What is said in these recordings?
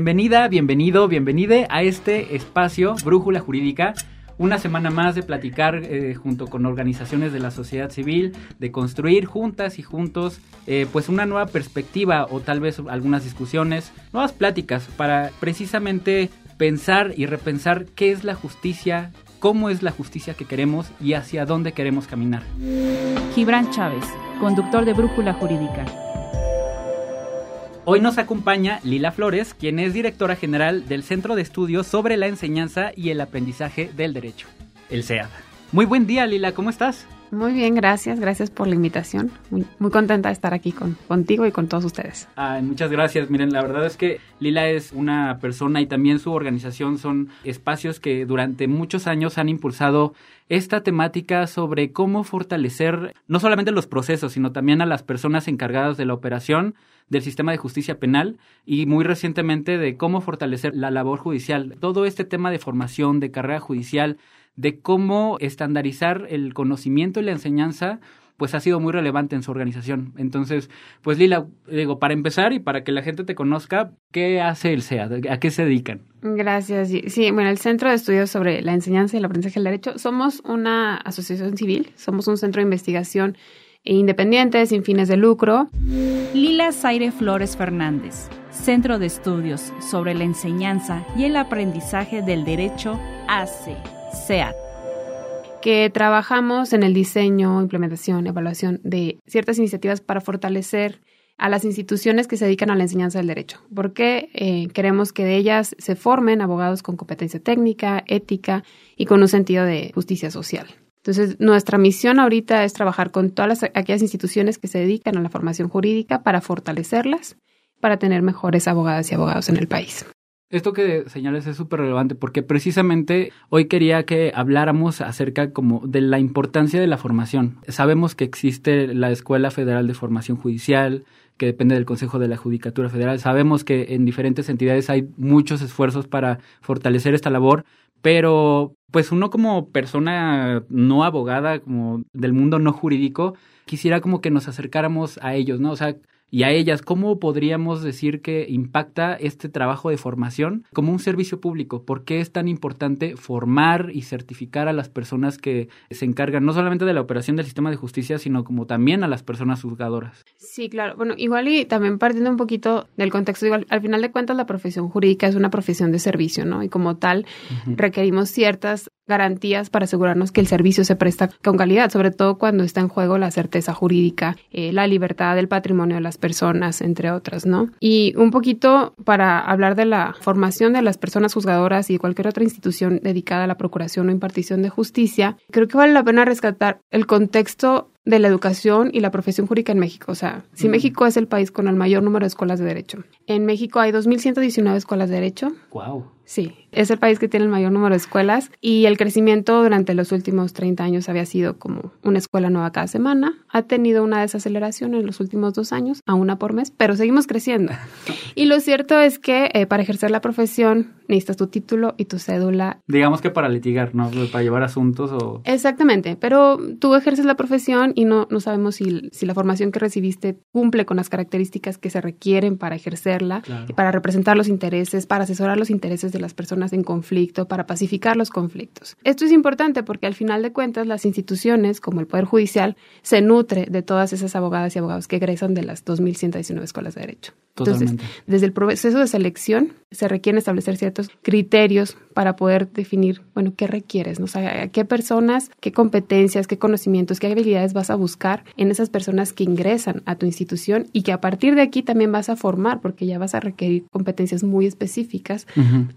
Bienvenida, bienvenido, bienvenide a este espacio Brújula Jurídica una semana más de platicar eh, junto con organizaciones de la sociedad civil, de construir juntas y juntos eh, pues una nueva perspectiva o tal vez algunas discusiones, nuevas pláticas para precisamente pensar y repensar qué es la justicia, cómo es la justicia que queremos y hacia dónde queremos caminar. Gibran Chávez, conductor de Brújula Jurídica. Hoy nos acompaña Lila Flores, quien es directora general del Centro de Estudios sobre la Enseñanza y el Aprendizaje del Derecho, el CEAD. Muy buen día, Lila, ¿cómo estás? Muy bien, gracias, gracias por la invitación. Muy, contenta de estar aquí con, contigo y con todos ustedes. muchas gracias. Miren, la verdad es que Lila es una persona y también su organización son espacios que durante muchos años han impulsado esta temática sobre cómo fortalecer no solamente los procesos, sino también a las personas encargadas de la operación del sistema de justicia penal y muy recientemente de cómo fortalecer la labor judicial. Todo este tema de formación, de carrera judicial, de cómo estandarizar el conocimiento y la enseñanza pues ha sido muy relevante en su organización. Entonces, pues Lila, digo, para empezar y para que la gente te conozca, ¿qué hace el CEA? ¿A qué se dedican? Gracias. Sí, bueno, el Centro de Estudios sobre la Enseñanza y el Aprendizaje del Derecho, somos una asociación civil, somos un centro de investigación independiente, sin fines de lucro. Lila Zaire Flores Fernández, Centro de Estudios sobre la Enseñanza y el Aprendizaje del Derecho, AC, Que trabajamos en el diseño, implementación, evaluación de ciertas iniciativas para fortalecer a las instituciones que se dedican a la enseñanza del derecho, porque eh, queremos que de ellas se formen abogados con competencia técnica, ética y con un sentido de justicia social. Entonces, nuestra misión ahorita es trabajar con todas aquellas instituciones que se dedican a la formación jurídica para fortalecerlas, para tener mejores abogadas y abogados en el país. Esto que señales es súper relevante porque precisamente hoy quería que habláramos acerca como de la importancia de la formación. Sabemos que existe la Escuela Federal de Formación Judicial, que depende del Consejo de la Judicatura Federal. Sabemos que en diferentes entidades hay muchos esfuerzos para fortalecer esta labor, pero pues uno como persona no abogada, como del mundo no jurídico, quisiera como que nos acercáramos a ellos, ¿no? O sea, y a ellas, ¿cómo podríamos decir que impacta este trabajo de formación como un servicio público? ¿Por qué es tan importante formar y certificar a las personas que se encargan no solamente de la operación del sistema de justicia, sino como también a las personas juzgadoras? Sí, claro. Bueno, igual y también partiendo un poquito del contexto, igual, al final de cuentas la profesión jurídica es una profesión de servicio, ¿no? Y como tal, requerimos ciertas garantías para asegurarnos que el servicio se presta con calidad, sobre todo cuando está en juego la certeza jurídica, eh, la libertad del patrimonio de las personas, entre otras, ¿no? Y un poquito para hablar de la formación de las personas juzgadoras y cualquier otra institución dedicada a la procuración o impartición de justicia, creo que vale la pena rescatar el contexto de la educación y la profesión jurídica en México. O sea, si México es el país con el mayor número de escuelas de derecho. En México hay 2.119 escuelas de derecho. Wow. Sí, es el país que tiene el mayor número de escuelas y el crecimiento durante los últimos 30 años había sido como una escuela nueva cada semana. Ha tenido una desaceleración en los últimos dos años, a una por mes, pero seguimos creciendo. Y lo cierto es que eh, para ejercer la profesión necesitas tu título y tu cédula. Digamos que para litigar, ¿no? Para llevar asuntos o... Exactamente, pero tú ejerces la profesión y no, no sabemos si, si la formación que recibiste cumple con las características que se requieren para ejercerla, y para representar los intereses, para asesorar los intereses de las personas en conflicto, para pacificar los conflictos. Esto es importante porque al final de cuentas las instituciones, como el Poder Judicial, se nutre de todas esas abogadas y abogados que egresan de las 2.119 escuelas de derecho. Entonces, desde el proceso de selección se requieren establecer ciertos criterios para poder definir, bueno, qué requieres, ¿no? O sea, qué personas, qué competencias, qué conocimientos, qué habilidades vas a buscar en esas personas que ingresan a tu institución y que a partir de aquí también vas a formar, porque ya vas a requerir competencias muy específicas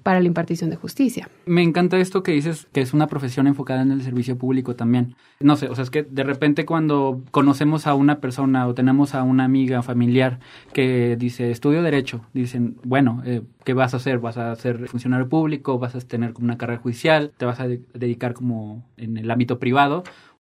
para la impartición de justicia. Me encanta esto que dices, que es una profesión enfocada en el servicio público también. No sé, o sea, es que de repente cuando conocemos a una persona o tenemos a una amiga familiar que dice estudio derecho, dicen, bueno, eh, ¿qué vas a hacer? ¿Vas a ser funcionario público? ¿Vas a tener como una carrera judicial? ¿Te vas a dedicar como en el ámbito privado?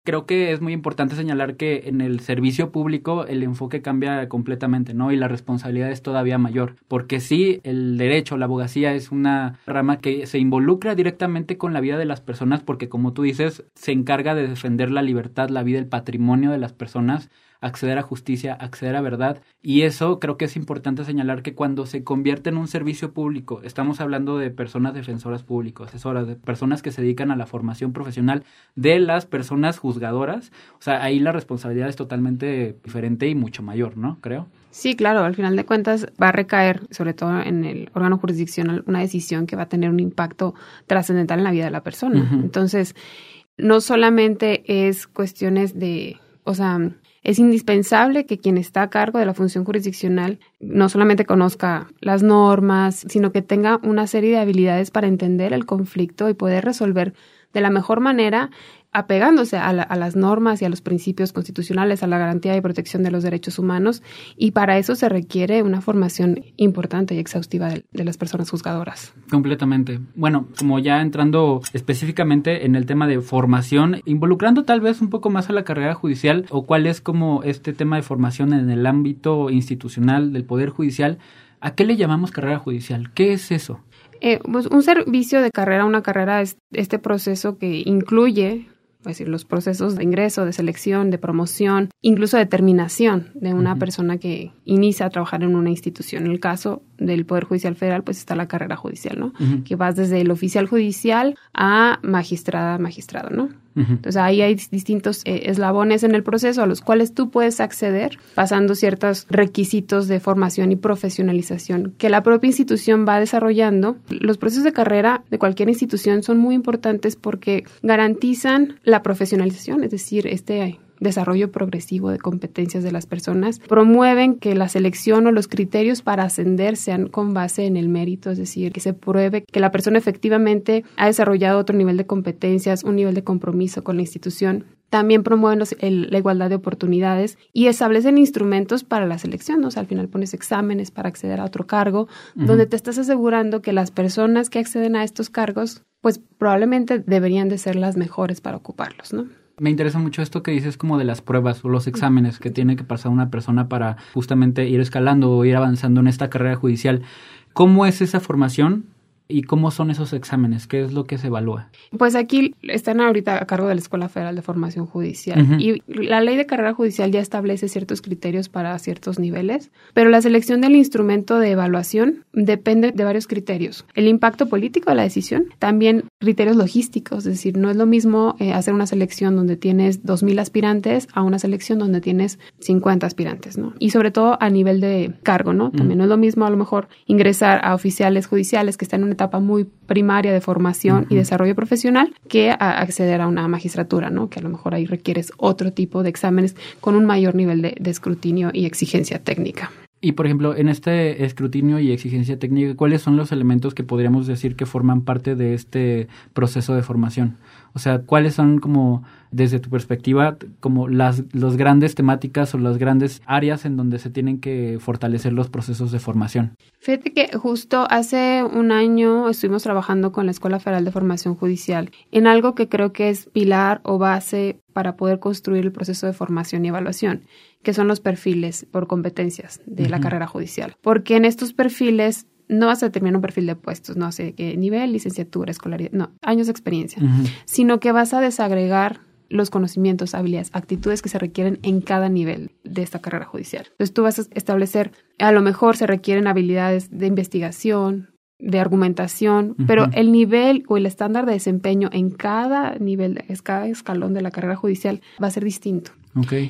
creo que es muy importante señalar que en el servicio público el enfoque cambia completamente, ¿no? Y la responsabilidad es todavía mayor, porque sí, el derecho, la abogacía es una rama que se involucra directamente con la vida de las personas, porque como tú dices, se encarga de defender la libertad, la vida, el patrimonio de las personas acceder a justicia, acceder a verdad. Y eso creo que es importante señalar que cuando se convierte en un servicio público, estamos hablando de personas defensoras públicas, asesoras, de personas que se dedican a la formación profesional de las personas juzgadoras, o sea, ahí la responsabilidad es totalmente diferente y mucho mayor, ¿no? Creo. Sí, claro, al final de cuentas va a recaer, sobre todo en el órgano jurisdiccional, una decisión que va a tener un impacto trascendental en la vida de la persona. Entonces, no solamente es cuestiones de, o sea, es indispensable que quien está a cargo de la función jurisdiccional no solamente conozca las normas, sino que tenga una serie de habilidades para entender el conflicto y poder resolver de la mejor manera apegándose a, las normas y a los principios constitucionales, a la garantía y protección de los derechos humanos, y para eso se requiere una formación importante y exhaustiva de, de, las personas juzgadoras. Completamente. Bueno, como ya entrando específicamente en el tema de formación, involucrando tal vez un poco más a la carrera judicial, o cuál es como este tema de formación en el ámbito institucional del Poder Judicial, ¿a qué le llamamos carrera judicial? ¿Qué es eso? Eh, pues un servicio de carrera, una carrera es este proceso que incluye es decir, los procesos de ingreso, de selección, de promoción, incluso de terminación de una persona que inicia a trabajar en una institución. En el caso del Poder Judicial Federal, pues está la carrera judicial, ¿no? Que vas desde el oficial judicial a magistrada, magistrado, ¿no? Entonces ahí hay distintos eh, eslabones en el proceso a los cuales tú puedes acceder pasando ciertos requisitos de formación y profesionalización que la propia institución va desarrollando. Los procesos de carrera de cualquier institución son muy importantes porque garantizan la profesionalización, es decir, este desarrollo progresivo de competencias de las personas, promueven que la selección o los criterios para ascender sean con base en el mérito, es decir, que se pruebe que la persona efectivamente ha desarrollado otro nivel de competencias, un nivel de compromiso con la institución. También promueven la igualdad de oportunidades y establecen instrumentos para la selección. O sea, al final pones exámenes para acceder a otro cargo, donde te estás asegurando que las personas que acceden a estos cargos, pues probablemente deberían de ser las mejores para ocuparlos, ¿no? Me interesa mucho esto que dices como de las pruebas o los exámenes que tiene que pasar una persona para justamente ir escalando o ir avanzando en esta carrera judicial. ¿Cómo es esa formación? ¿Y cómo son esos exámenes? ¿Qué es lo que se evalúa? Pues aquí están ahorita a cargo de la Escuela Federal de Formación Judicial y la ley de carrera judicial ya establece ciertos criterios para ciertos niveles, pero la selección del instrumento de evaluación depende de varios criterios. El impacto político de la decisión, también criterios logísticos, es decir, no es lo mismo eh, hacer una selección donde tienes 2.000 aspirantes a una selección donde tienes 50 aspirantes, ¿no? Y sobre todo a nivel de cargo, ¿no? También no es lo mismo a lo mejor ingresar a oficiales judiciales que están en una etapa muy primaria de formación y desarrollo profesional que a acceder a una magistratura, ¿no? Que a lo mejor ahí requieres otro tipo de exámenes con un mayor nivel de, de escrutinio y exigencia técnica. Y por ejemplo, en este escrutinio y exigencia técnica, ¿cuáles son los elementos que podríamos decir que forman parte de este proceso de formación? O sea, ¿cuáles son como, desde tu perspectiva, como las los grandes temáticas o las grandes áreas en donde se tienen que fortalecer los procesos de formación? Fíjate que justo hace un año estuvimos trabajando con la Escuela Federal de Formación Judicial en algo que creo que es pilar o base para poder construir el proceso de formación y evaluación, que son los perfiles por competencias de la carrera judicial. Porque en estos perfiles no vas a determinar un perfil de puestos, no sé qué nivel, licenciatura, escolaridad, no, años de experiencia, sino que vas a desagregar los conocimientos, habilidades, actitudes que se requieren en cada nivel de esta carrera judicial. Entonces tú vas a establecer, a lo mejor se requieren habilidades de investigación, de argumentación, pero el nivel o el estándar de desempeño en cada nivel, cada escalón de la carrera judicial va a ser distinto.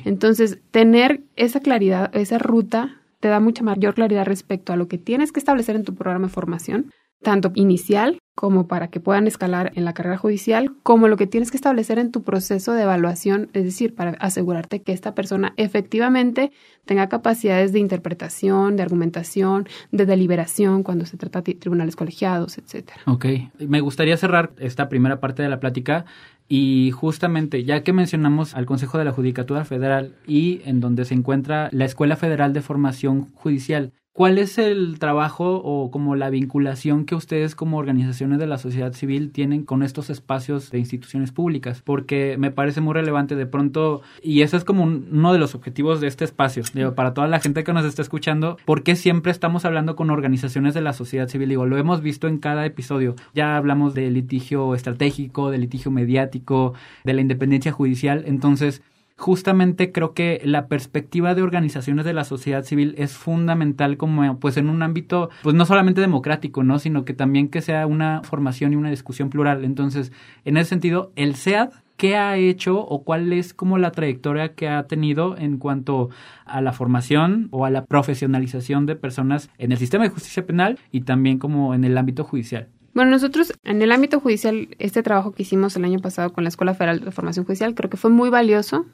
Entonces, tener esa claridad, esa ruta te da mucha mayor claridad respecto a lo que tienes que establecer en tu programa de formación, tanto inicial como para que puedan escalar en la carrera judicial, como lo que tienes que establecer en tu proceso de evaluación, es decir, para asegurarte que esta persona efectivamente tenga capacidades de interpretación, de argumentación, de deliberación cuando se trata de tribunales colegiados, etcétera. Ok, me gustaría cerrar esta primera parte de la plática y justamente, ya que mencionamos al Consejo de la Judicatura Federal y en donde se encuentra la Escuela Federal de Formación Judicial, ¿Cuál es el trabajo o como la vinculación que ustedes como organizaciones de la sociedad civil tienen con estos espacios de instituciones públicas? Porque me parece muy relevante de pronto, y eso es como uno de los objetivos de este espacio, digo, para toda la gente que nos está escuchando, porque siempre estamos hablando con organizaciones de la sociedad civil? Digo, lo hemos visto en cada episodio. Ya hablamos de litigio estratégico, de litigio mediático, de la independencia judicial. Entonces, justamente creo que la perspectiva de organizaciones de la sociedad civil es fundamental como pues en un ámbito pues no solamente democrático, ¿no? sino que también que sea una formación y una discusión plural. Entonces, en ese sentido, el SEAD qué ha hecho o cuál es como la trayectoria que ha tenido en cuanto a la formación o a la profesionalización de personas en el sistema de justicia penal y también como en el ámbito judicial. Bueno, nosotros en el ámbito judicial, este trabajo que hicimos el año pasado con la Escuela Federal de Formación Judicial, creo que fue muy valioso.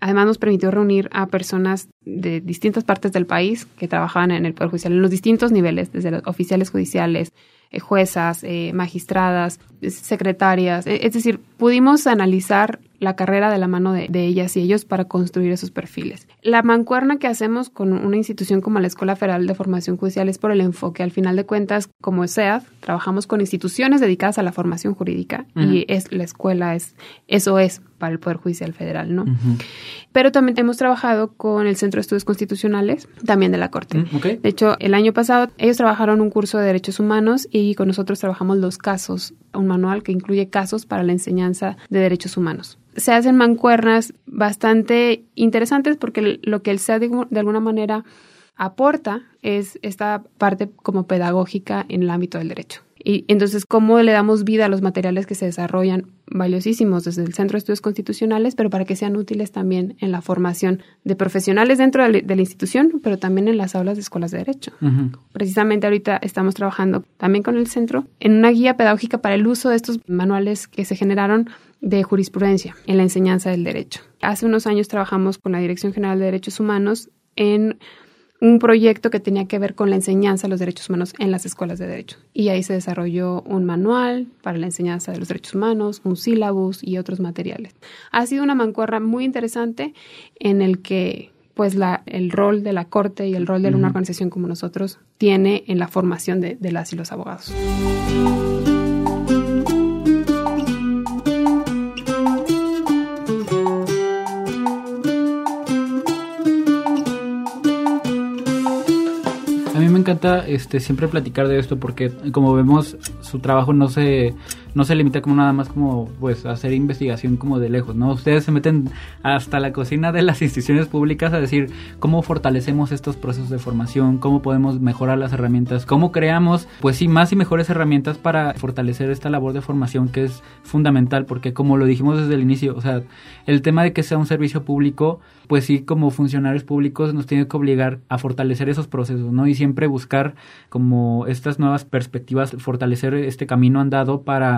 Además, nos permitió reunir a personas de distintas partes del país que trabajaban en el Poder Judicial, en los distintos niveles, desde los oficiales judiciales, eh, juezas, eh, magistradas, secretarias. E, es decir, pudimos analizar la carrera de la mano de, ellas y ellos para construir esos perfiles. La mancuerna que hacemos con una institución como la Escuela Federal de Formación Judicial es por el enfoque. Al final de cuentas, como SEAD, trabajamos con instituciones dedicadas a la formación jurídica y es la escuela es eso es para el Poder Judicial Federal, ¿no? Pero también hemos trabajado con el Centro de Estudios Constitucionales, también de la Corte. De hecho, el año pasado ellos trabajaron un curso de Derechos Humanos y con nosotros trabajamos los casos, un manual que incluye casos para la enseñanza de derechos humanos. Se hacen mancuernas bastante interesantes porque lo que el SEA de alguna manera aporta es esta parte como pedagógica en el ámbito del derecho. Y entonces, ¿cómo le damos vida a los materiales que se desarrollan valiosísimos desde el Centro de Estudios Constitucionales, pero para que sean útiles también en la formación de profesionales dentro de la institución, pero también en las aulas de escuelas de derecho? Precisamente ahorita estamos trabajando también con el centro en una guía pedagógica para el uso de estos manuales que se generaron de jurisprudencia en la enseñanza del derecho. Hace unos años trabajamos con la Dirección General de Derechos Humanos en un proyecto que tenía que ver con la enseñanza de los derechos humanos en las escuelas de derecho. Y ahí se desarrolló un manual para la enseñanza de los derechos humanos, un sílabus y otros materiales. Ha sido una mancuerra muy interesante en el que pues la, el rol de la corte y el rol de una organización como nosotros tiene en la formación de, de las y los abogados. Encanta este, siempre platicar de esto porque como vemos su trabajo no se, no se limita como nada más como pues hacer investigación como de lejos, ¿no? Ustedes se meten hasta la cocina de las instituciones públicas a decir cómo fortalecemos estos procesos de formación, cómo podemos mejorar las herramientas, cómo creamos pues sí más y mejores herramientas para fortalecer esta labor de formación que es fundamental porque como lo dijimos desde el inicio, o sea, el tema de que sea un servicio público pues sí, como funcionarios públicos nos tiene que obligar a fortalecer esos procesos, ¿no? Y siempre buscar como estas nuevas perspectivas, fortalecer este camino andado para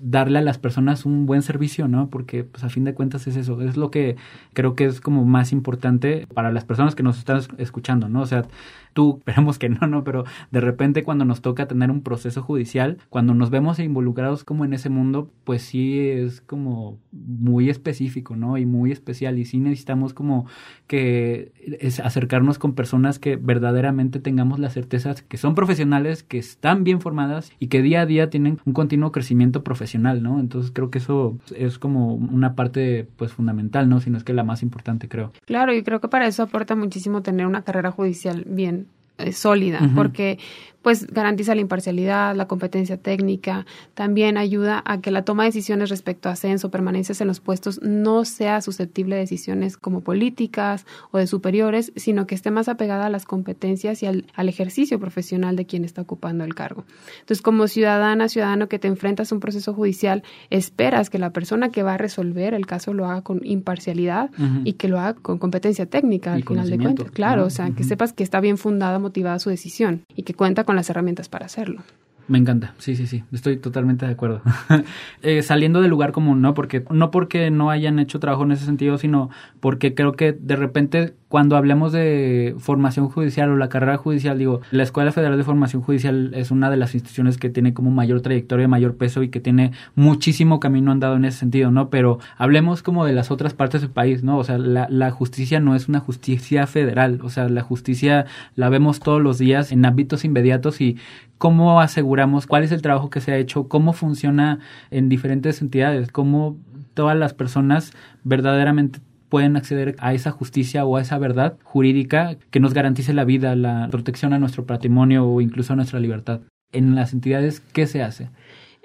darle a las personas un buen servicio, ¿no? Porque pues a fin de cuentas es eso, es lo que creo que es como más importante para las personas que nos están escuchando, ¿no? O sea, tú, esperamos que no, no, pero de repente cuando nos toca tener un proceso judicial, cuando nos vemos involucrados como en ese mundo, pues sí es como muy específico, ¿no? Y muy especial y sí necesitamos como que acercarnos con personas que verdaderamente tengamos la certeza que son profesionales, que están bien formadas y que día a día tienen un continuo crecimiento profesional, ¿no? Entonces creo que eso es como una parte pues fundamental, ¿no? Si no es que la más importante, creo. Claro, y creo que para eso aporta muchísimo tener una carrera judicial bien eh, sólida, porque pues garantiza la imparcialidad, la competencia técnica, también ayuda a que la toma de decisiones respecto a ascenso, permanencias en los puestos no sea susceptible de decisiones como políticas o de superiores, sino que esté más apegada a las competencias y al, ejercicio profesional de quien está ocupando el cargo. Entonces, como ciudadana, ciudadano que te enfrentas a un proceso judicial, esperas que la persona que va a resolver el caso lo haga con imparcialidad y que lo haga con competencia técnica al final de cuentas. Claro, o sea, que sepas que está bien fundada, motivada su decisión y que cuenta con con las herramientas para hacerlo. Me encanta, sí, sí, sí, estoy totalmente de acuerdo. Eh, saliendo del lugar común, ¿no? Porque no porque no hayan hecho trabajo en ese sentido, sino porque creo que de repente cuando hablemos de formación judicial o la carrera judicial, digo, la Escuela Federal de Formación Judicial es una de las instituciones que tiene como mayor trayectoria, mayor peso y que tiene muchísimo camino andado en ese sentido, ¿no? Pero hablemos como de las otras partes del país, ¿no? O sea, la, la justicia no es una justicia federal, o sea, la justicia la vemos todos los días en ámbitos inmediatos y cómo aseguramos cuál es el trabajo que se ha hecho, cómo funciona en diferentes entidades, cómo todas las personas verdaderamente pueden acceder a esa justicia o a esa verdad jurídica que nos garantice la vida, la protección a nuestro patrimonio o incluso a nuestra libertad. En las entidades, ¿qué se hace?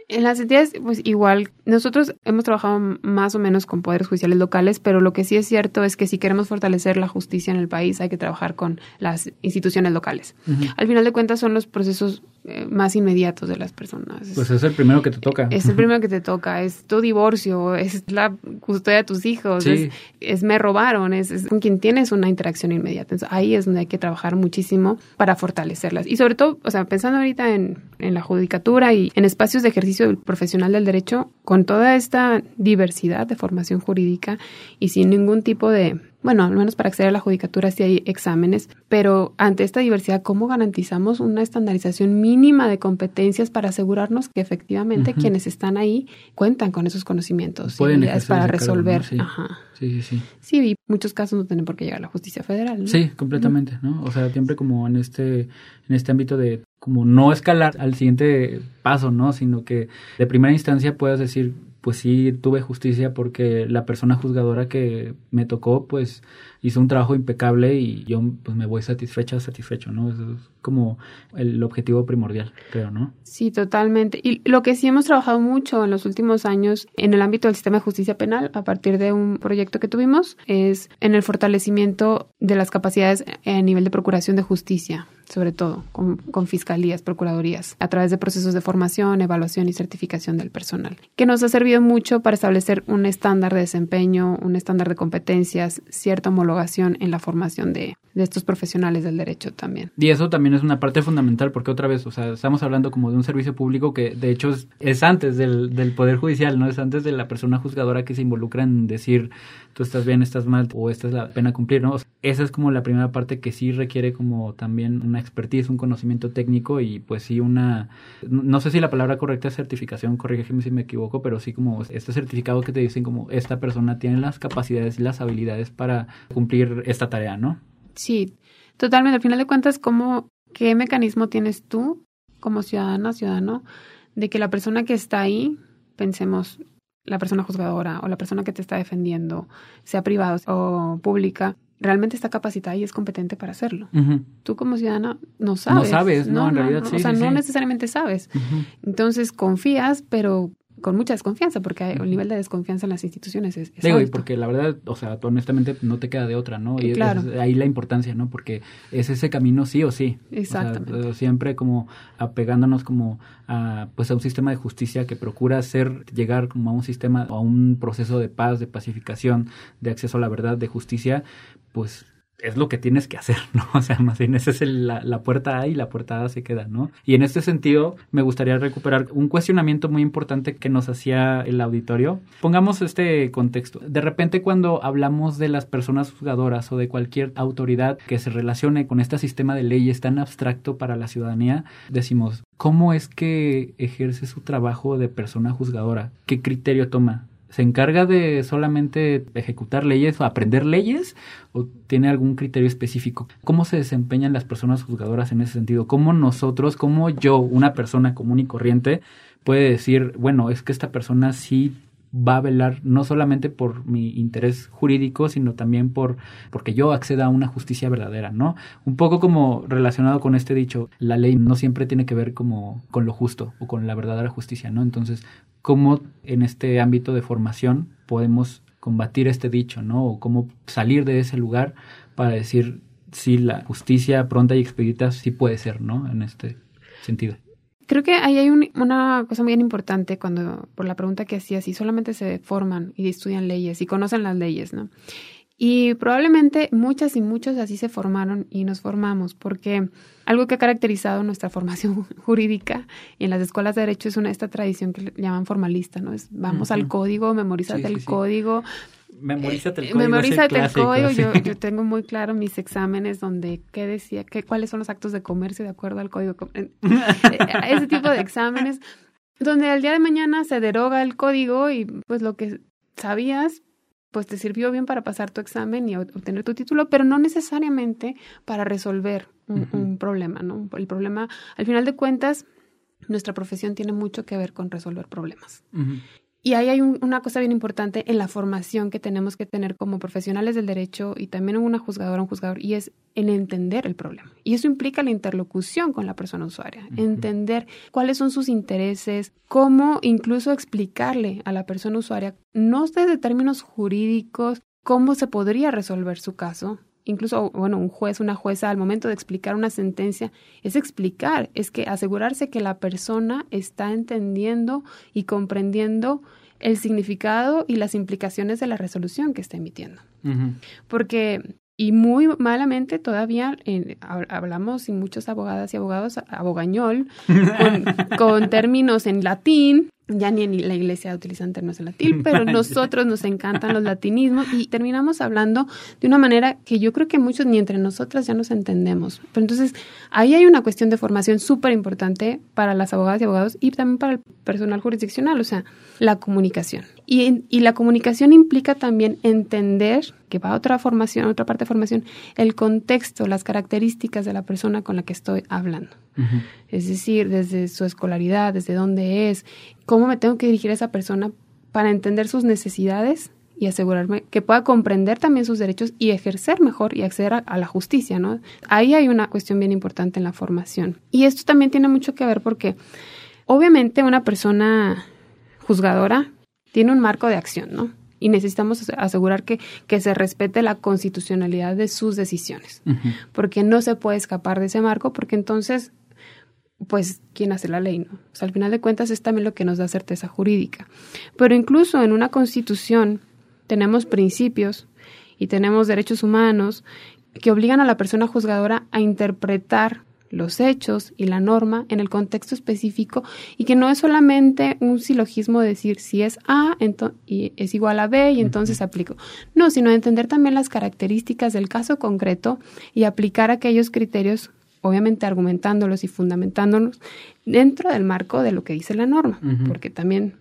En las entidades, pues igual, nosotros hemos trabajado más o menos con poderes judiciales locales, pero lo que sí es cierto es que si queremos fortalecer la justicia en el país, hay que trabajar con las instituciones locales. Al final de cuentas, son los procesos más inmediatos de las personas. Pues es el primero que te toca. Es el primero que te toca, es tu divorcio, es la custodia de tus hijos, es, me robaron, es, con quien tienes una interacción inmediata. ahí es donde hay que trabajar muchísimo para fortalecerlas. Y sobre todo, o sea, pensando ahorita en, en la judicatura y en espacios de ejercicio profesional del derecho, con toda esta diversidad de formación jurídica y sin ningún tipo de bueno, al menos para acceder a la judicatura sí hay exámenes, pero ante esta diversidad, ¿cómo garantizamos una estandarización mínima de competencias para asegurarnos que efectivamente quienes están ahí cuentan con esos conocimientos Pueden y para resolver? Sí. Ajá. sí, sí, sí. Sí, y muchos casos no tienen por qué llegar a la justicia federal. ¿no? Sí, completamente, ¿no? O sea, siempre como en este, en este ámbito de como no escalar al siguiente paso, ¿no? Sino que de primera instancia puedas decir, pues sí tuve justicia porque la persona juzgadora que me tocó pues hizo un trabajo impecable y yo pues me voy satisfecha, satisfecho, ¿no? Eso es como el objetivo primordial, creo, ¿no? Sí, totalmente. Y lo que sí hemos trabajado mucho en los últimos años en el ámbito del sistema de justicia penal, a partir de un proyecto que tuvimos, es en el fortalecimiento de las capacidades a nivel de procuración de justicia sobre todo con, con, fiscalías, procuradurías, a través de procesos de formación, evaluación y certificación del personal, que nos ha servido mucho para establecer un estándar de desempeño, un estándar de competencias, cierta homologación en la formación de, de estos profesionales del derecho también. Y eso también es una parte fundamental porque otra vez, o sea, estamos hablando como de un servicio público que de hecho es, antes del, del Poder Judicial, ¿no? Es antes de la persona juzgadora que se involucra en decir tú estás bien, estás mal o esta es la pena cumplir, ¿no? esa es como la primera parte que sí requiere como también una expertise, un conocimiento técnico y pues sí una, no sé si la palabra correcta es certificación, corrígeme si me equivoco, pero sí como este certificado que te dicen como esta persona tiene las capacidades y las habilidades para cumplir esta tarea, ¿no? Sí, totalmente. Al final de cuentas, ¿cómo, ¿qué mecanismo tienes tú como ciudadana, ciudadano, de que la persona que está ahí, pensemos, la persona juzgadora o la persona que te está defendiendo, sea privada o pública, realmente está capacitada y es competente para hacerlo. Tú como ciudadana no sabes. No sabes, no, en realidad sí. O sea, no necesariamente sabes. Entonces confías, pero con mucha desconfianza, porque hay, el nivel de desconfianza en las instituciones es, Digo, y porque la verdad, o sea, honestamente no te queda de otra, ¿no? Y claro. es, ahí la importancia, ¿no? Porque es ese camino sí o sí. Exactamente. siempre como apegándonos como a, pues a un sistema de justicia que procura hacer, llegar como a un sistema, a un proceso de paz, de pacificación, de acceso a la verdad, de justicia, pues es lo que tienes que hacer, ¿no? O sea, más bien esa es la, la, puerta A y la puerta A se queda, ¿no? Y en este sentido, me gustaría recuperar un cuestionamiento muy importante que nos hacía el auditorio. Pongamos este contexto. De repente, cuando hablamos de las personas juzgadoras o de cualquier autoridad que se relacione con este sistema de leyes tan abstracto para la ciudadanía, decimos, ¿cómo es que ejerce su trabajo de persona juzgadora? ¿Qué criterio toma? ¿Se encarga de solamente ejecutar leyes o aprender leyes o tiene algún criterio específico? ¿Cómo se desempeñan las personas juzgadoras en ese sentido? ¿Cómo nosotros, cómo yo, una persona común y corriente, puede decir, bueno, es que esta persona sí va a velar no solamente por mi interés jurídico, sino también por porque yo acceda a una justicia verdadera, ¿no? Un poco como relacionado con este dicho, la ley no siempre tiene que ver como con lo justo o con la verdadera justicia, ¿no? Entonces, cómo en este ámbito de formación podemos combatir este dicho, ¿no? O cómo salir de ese lugar para decir si la justicia pronta y expedita sí puede ser, ¿no? En este sentido. Creo que ahí hay una cosa muy importante cuando, por la pregunta que hacía, si solamente se forman y estudian leyes y conocen las leyes, ¿no? Y probablemente muchas y muchos así se formaron y nos formamos, porque algo que ha caracterizado nuestra formación jurídica y en las escuelas de derecho es una esta tradición que llaman formalista, ¿no? Es vamos al código, memorízate el código. Memorízate el código. Memorízate el código. Yo, yo, tengo muy claro mis exámenes donde qué decía, qué, cuáles son los actos de comercio de acuerdo al código. Eh, ese tipo de exámenes donde al día de mañana se deroga el código y pues lo que sabías pues te sirvió bien para pasar tu examen y obtener tu título, pero no necesariamente para resolver un, problema, ¿no? El problema, al final de cuentas, nuestra profesión tiene mucho que ver con resolver problemas. Y ahí hay una cosa bien importante en la formación que tenemos que tener como profesionales del derecho y también una juzgadora, un juzgador, y es en entender el problema. Y eso implica la interlocución con la persona usuaria, entender cuáles son sus intereses, cómo incluso explicarle a la persona usuaria, no desde términos jurídicos, cómo se podría resolver su caso, incluso, bueno, un juez, una jueza, al momento de explicar una sentencia, es explicar, es que asegurarse que la persona está entendiendo y comprendiendo el significado y las implicaciones de la resolución que está emitiendo. Porque, y muy malamente todavía hablamos, y muchos abogadas y abogados, abogañol, con términos en latín, ya ni en la iglesia utilizan términos en latín, pero nosotros nos encantan los latinismos y terminamos hablando de una manera que yo creo que muchos ni entre nosotras ya nos entendemos. Pero entonces ahí hay una cuestión de formación súper importante para las abogadas y abogados y también para el personal jurisdiccional, o sea, la comunicación. Y, y la comunicación implica también entender que va a otra formación, otra parte de formación, el contexto, las características de la persona con la que estoy hablando. Es decir, desde su escolaridad, desde dónde es, cómo me tengo que dirigir a esa persona para entender sus necesidades y asegurarme que pueda comprender también sus derechos y ejercer mejor y acceder a, la justicia, ¿no? Ahí hay una cuestión bien importante en la formación. Y esto también tiene mucho que ver porque obviamente una persona juzgadora tiene un marco de acción, ¿no? Y necesitamos asegurar que, que se respete la constitucionalidad de sus decisiones, porque no se puede escapar de ese marco, porque entonces pues quién hace la ley, ¿no? O sea, al final de cuentas es también lo que nos da certeza jurídica. Pero incluso en una constitución tenemos principios y tenemos derechos humanos que obligan a la persona juzgadora a interpretar los hechos y la norma en el contexto específico y que no es solamente un silogismo decir si es A y es igual a B y entonces aplico. No, sino entender también las características del caso concreto y aplicar aquellos criterios obviamente argumentándolos y fundamentándolos dentro del marco de lo que dice la norma, porque también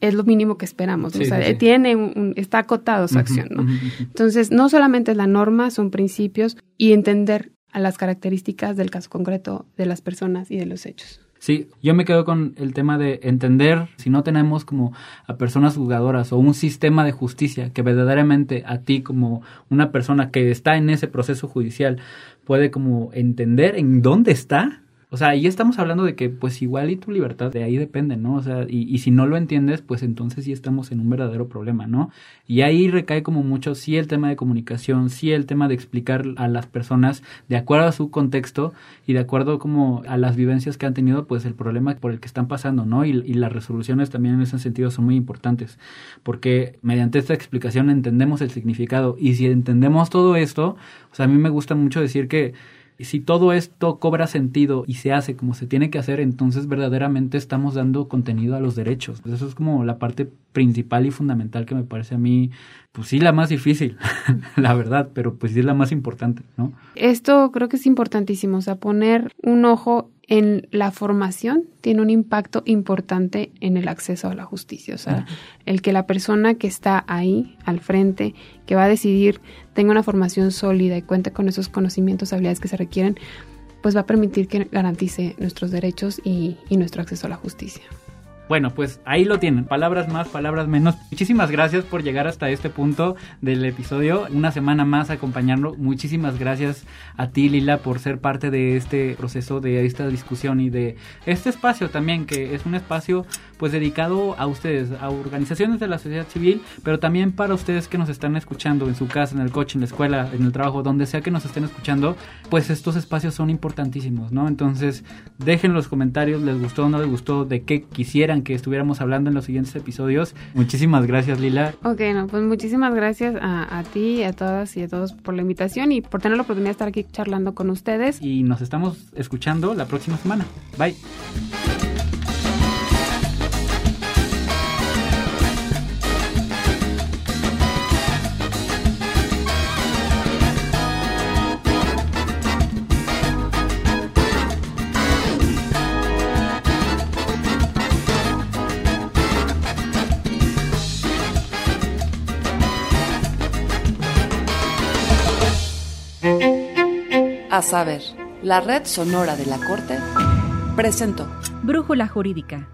es lo mínimo que esperamos, o sea, tiene un, está acotado su acción, ¿no? Entonces, no solamente es la norma, son principios y entender a las características del caso concreto de las personas y de los hechos. Sí, yo me quedo con el tema de entender si no tenemos como a personas juzgadoras o un sistema de justicia que verdaderamente a ti como una persona que está en ese proceso judicial puede como entender en dónde está o sea, ahí estamos hablando de que pues igual y tu libertad de ahí depende, ¿no? O sea, y, y, si no lo entiendes, pues entonces sí estamos en un verdadero problema, ¿no? Y ahí recae como mucho, sí el tema de comunicación, sí el tema de explicar a las personas de acuerdo a su contexto y de acuerdo como a las vivencias que han tenido, pues el problema por el que están pasando, ¿no? Y, y las resoluciones también en ese sentido son muy importantes, porque mediante esta explicación entendemos el significado y si entendemos todo esto, o sea, a mí me gusta mucho decir que si todo esto cobra sentido y se hace como se tiene que hacer, entonces verdaderamente estamos dando contenido a los derechos. Pues eso es como la parte principal y fundamental que me parece a mí, pues sí, la más difícil, la verdad, pero pues sí es la más importante, ¿no? Esto creo que es importantísimo, o sea, poner un ojo en la formación tiene un impacto importante en el acceso a la justicia. O sea, el que la persona que está ahí al frente, que va a decidir, tenga una formación sólida y cuente con esos conocimientos, habilidades que se requieren, pues va a permitir que garantice nuestros derechos y, y nuestro acceso a la justicia. Bueno, pues ahí lo tienen, palabras más, palabras menos. Muchísimas gracias por llegar hasta este punto del episodio. Una semana más acompañarnos. Muchísimas gracias a ti, Lila, por ser parte de este proceso, de esta discusión y de este espacio también, que es un espacio pues dedicado a ustedes, a organizaciones de la sociedad civil, pero también para ustedes que nos están escuchando en su casa, en el coche, en la escuela, en el trabajo, donde sea que nos estén escuchando, pues estos espacios son importantísimos, ¿no? Entonces, dejen los comentarios, les gustó o no les gustó, de qué quisieran que estuviéramos hablando en los siguientes episodios. Muchísimas gracias, Lila. Ok, no, pues muchísimas gracias a, a ti, a todas y a todos por la invitación y por tener la oportunidad de estar aquí charlando con ustedes. Y nos estamos escuchando la próxima semana. Bye. A saber, la red sonora de la Corte presentó Brújula Jurídica